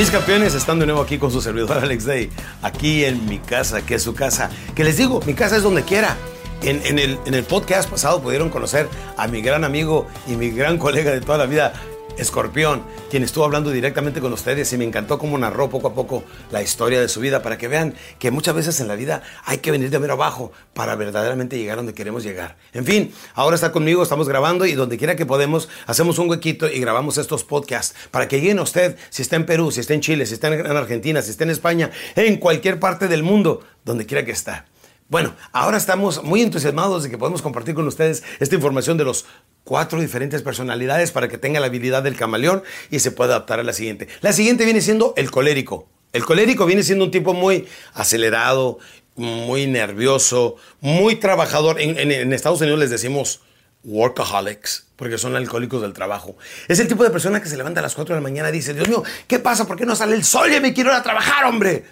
Mis campeones están de nuevo aquí con su servidor Alex Day, aquí en mi casa, que es su casa. Que les digo, mi casa es donde quiera. En, en el, en el podcast pasado pudieron conocer a mi gran amigo y mi gran colega de toda la vida, Escorpión, quien estuvo hablando directamente con ustedes y me encantó cómo narró poco a poco la historia de su vida para que vean que muchas veces en la vida hay que venir de mero abajo para verdaderamente llegar donde queremos llegar. En fin, ahora está conmigo, estamos grabando y donde quiera que podemos hacemos un huequito y grabamos estos podcasts para que lleguen a usted si está en Perú, si está en Chile, si está en Argentina, si está en España, en cualquier parte del mundo, donde quiera que está. Bueno, ahora estamos muy entusiasmados de que podemos compartir con ustedes esta información de los cuatro diferentes personalidades para que tenga la habilidad del camaleón y se pueda adaptar a la siguiente. La siguiente viene siendo el colérico. El colérico viene siendo un tipo muy acelerado, muy nervioso, muy trabajador. En, Estados Unidos les decimos workaholics, porque son alcohólicos del trabajo. Es el tipo de persona que se levanta a las 4 de la mañana y dice, Dios mío, ¿qué pasa? ¿Por qué no sale el sol? Ya me quiero ir a trabajar, hombre.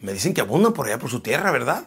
Me dicen que abundan por allá por su tierra, ¿verdad?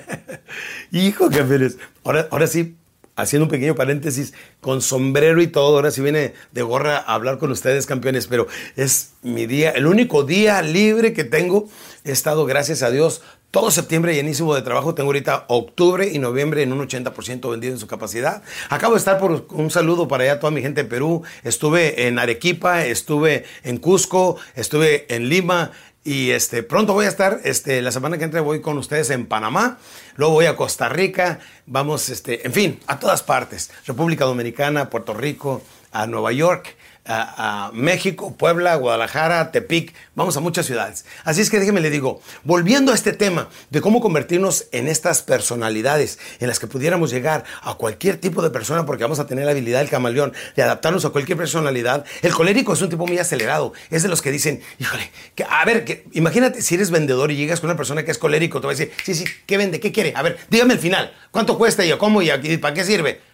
Hijo, campeones. Ahora, ahora sí, haciendo un pequeño paréntesis, con sombrero y todo, ahora sí viene de gorra a hablar con ustedes, campeones, pero es mi día, el único día libre que tengo. He estado, gracias a Dios, todo septiembre llenísimo de trabajo. Tengo ahorita octubre y noviembre en un 80% vendido en su capacidad. Acabo de estar por un saludo para allá toda mi gente de Perú. Estuve en Arequipa, estuve en Cusco, estuve en Lima. Y este, pronto voy a estar, este, la semana que entra voy con ustedes en Panamá, luego voy a Costa Rica, vamos, este, en fin, a todas partes, República Dominicana, Puerto Rico, a Nueva York, a, México, Puebla, Guadalajara, Tepic, vamos a muchas ciudades. Así es que déjeme le digo, volviendo a este tema de cómo convertirnos en estas personalidades en las que pudiéramos llegar a cualquier tipo de persona porque vamos a tener la habilidad del camaleón de adaptarnos a cualquier personalidad. El colérico es un tipo muy acelerado, es de los que dicen, híjole, a ver, imagínate si eres vendedor y llegas con una persona que es colérico, te va a decir, sí, sí, ¿qué vende? ¿Qué quiere? A ver, dígame el final, ¿cuánto cuesta y cómo y, a- y para qué sirve?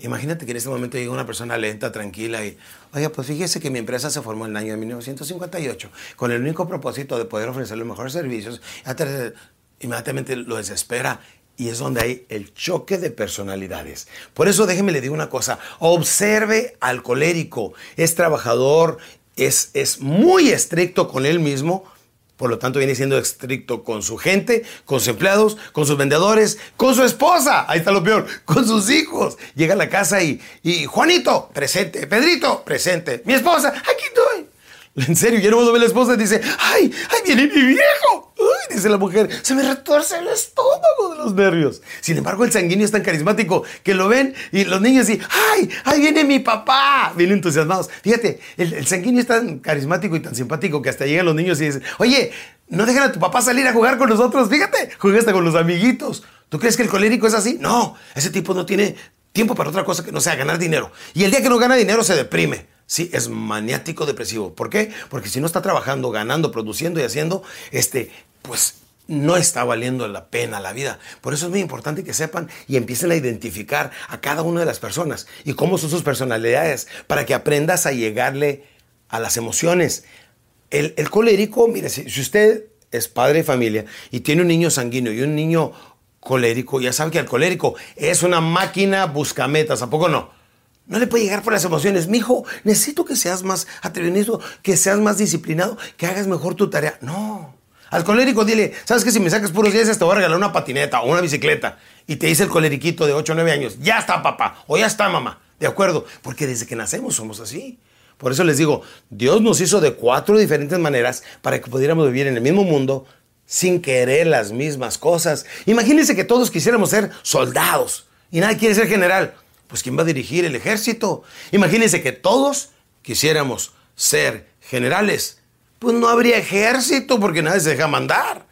Imagínate que en este momento llega una persona lenta, tranquila y, oye, pues fíjese que mi empresa se formó en el año de 1958 con el único propósito de poder ofrecer los mejores servicios. Inmediatamente lo desespera y es donde hay el choque de personalidades. Por eso déjeme le digo una cosa, observe al colérico, es trabajador, es, es muy estricto con él mismo, por lo tanto, viene siendo estricto con su gente, con sus empleados, con sus vendedores, con su esposa. Ahí está lo peor, con sus hijos. Llega a la casa y, y Juanito, presente. Pedrito, presente. Mi esposa, aquí estoy. En serio, ya no ve la esposa y dice, ¡ay, ay, viene mi viejo! Dice la mujer, se me retuerce el estómago de los nervios. Sin embargo, el sanguíneo es tan carismático que lo ven y los niños dicen, ¡ay, ahí viene mi papá! Vienen entusiasmados. Fíjate, el, el sanguíneo es tan carismático y tan simpático que hasta llegan los niños y dicen, oye, no dejan a tu papá salir a jugar con nosotros, fíjate, juega hasta con los amiguitos. ¿Tú crees que el colérico es así? No, ese tipo no tiene tiempo para otra cosa que no sea ganar dinero. Y el día que no gana dinero se deprime. Sí, es maniático depresivo. ¿Por qué? Porque si no está trabajando, ganando, produciendo y haciendo, este, pues no está valiendo la pena la vida. Por eso es muy importante que sepan y empiecen a identificar a cada una de las personas y cómo son sus personalidades para que aprendas a llegarle a las emociones. El, colérico, mire, si, usted es padre de familia y tiene un niño sanguíneo y un niño colérico, ya sabe que el colérico es una máquina buscametas, ¿a poco no? No le puede llegar por las emociones. Mi hijo, necesito que seas más atrevido, que seas más disciplinado, que hagas mejor tu tarea. No. Al colérico dile, ¿sabes que si me sacas puros 10 te voy a regalar una patineta o una bicicleta? Y te dice el coleriquito de 8 o 9 años, ya está papá o ya está mamá. ¿De acuerdo? Porque desde que nacemos somos así. Por eso les digo, Dios nos hizo de cuatro diferentes maneras para que pudiéramos vivir en el mismo mundo sin querer las mismas cosas. Imagínense que todos quisiéramos ser soldados y nadie quiere ser general. Pues ¿quién va a dirigir el ejército? Imagínense que todos quisiéramos ser generales pues no habría ejército porque nadie se deja mandar.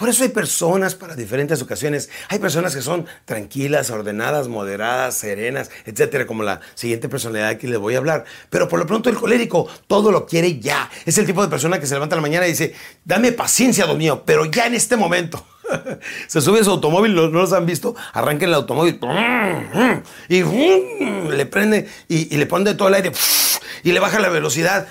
Por eso hay personas para diferentes ocasiones. Hay personas que son tranquilas, ordenadas, moderadas, serenas, etcétera, como la siguiente personalidad que les voy a hablar. Pero por lo pronto el colérico todo lo quiere ya. Es el tipo de persona que se levanta la mañana y dice, dame paciencia, don mío, pero ya en este momento. Se sube a su automóvil, ¿no, los han visto? Arranca el automóvil y le prende y, le pone todo el aire y le baja la velocidad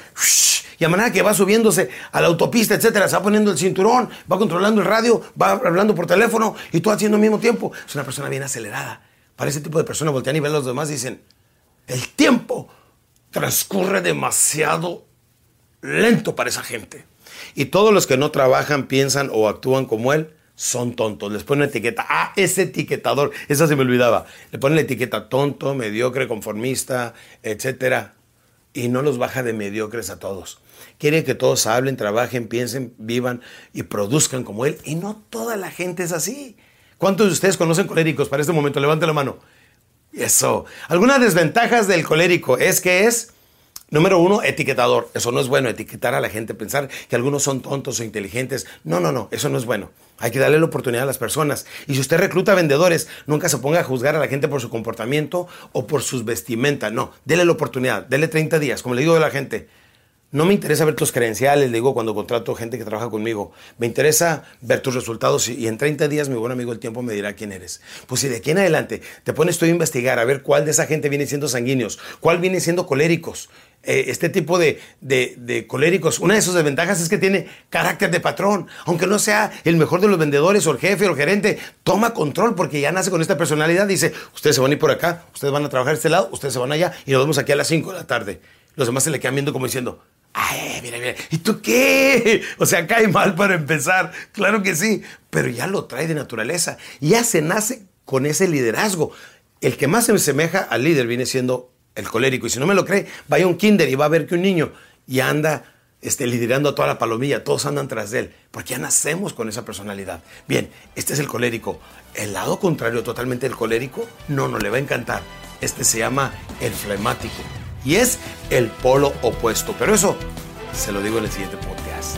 y a manera que va subiéndose a la autopista, etcétera, se va poniendo el cinturón, va controlando el radio, va hablando por teléfono y todo haciendo al mismo tiempo. Es una persona bien acelerada. Para ese tipo de personas voltean y ven a los demás dicen, el tiempo transcurre demasiado lento para esa gente. Y todos los que no trabajan, piensan o actúan como él, son tontos. Les ponen etiqueta. Ah, ese etiquetador. Esa se me olvidaba. Le ponen la etiqueta tonto, mediocre, conformista, etcétera. Y no los baja de mediocres a todos. Quiere que todos hablen, trabajen, piensen, vivan y produzcan como él. Y no toda la gente es así. ¿Cuántos de ustedes conocen coléricos para este momento? Levante la mano. Eso. Algunas desventajas del colérico es que es, número uno, etiquetador. Eso no es bueno, etiquetar a la gente, pensar que algunos son tontos o inteligentes. No, no, no, eso no es bueno. Hay que darle la oportunidad a las personas. Y si usted recluta vendedores, nunca se ponga a juzgar a la gente por su comportamiento o por sus vestimentas. No, déle la oportunidad, déle 30 días. Como le digo a la gente, no me interesa ver tus credenciales, le digo cuando contrato gente que trabaja conmigo. Me interesa ver tus resultados y, en 30 días mi buen amigo el tiempo me dirá quién eres. Pues si de aquí en adelante te pones tú a investigar, a ver cuál de esa gente viene siendo sanguíneos, cuál viene siendo coléricos, eh, este tipo de, coléricos, una de sus desventajas es que tiene carácter de patrón. Aunque no sea el mejor de los vendedores o el jefe o el gerente, toma control porque ya nace con esta personalidad. Dice, ustedes se van a ir por acá, ustedes van a trabajar a este lado, ustedes se van allá y nos vemos aquí a las 5 de la tarde. Los demás se le quedan viendo como diciendo, Ay, mira, mira, ¿y tú qué? O sea, cae mal para empezar, claro que sí, pero ya lo trae de naturaleza, ya se nace con ese liderazgo. El que más se asemeja al líder viene siendo el colérico, y si no me lo cree, vaya a un kinder y va a ver que un niño ya anda este, liderando a toda la palomilla, todos andan tras de él, porque ya nacemos con esa personalidad. Bien, este es el colérico. El lado contrario totalmente del colérico, no, no le va a encantar. Este se llama el flemático y es el polo opuesto. Pero eso se lo digo en el siguiente podcast.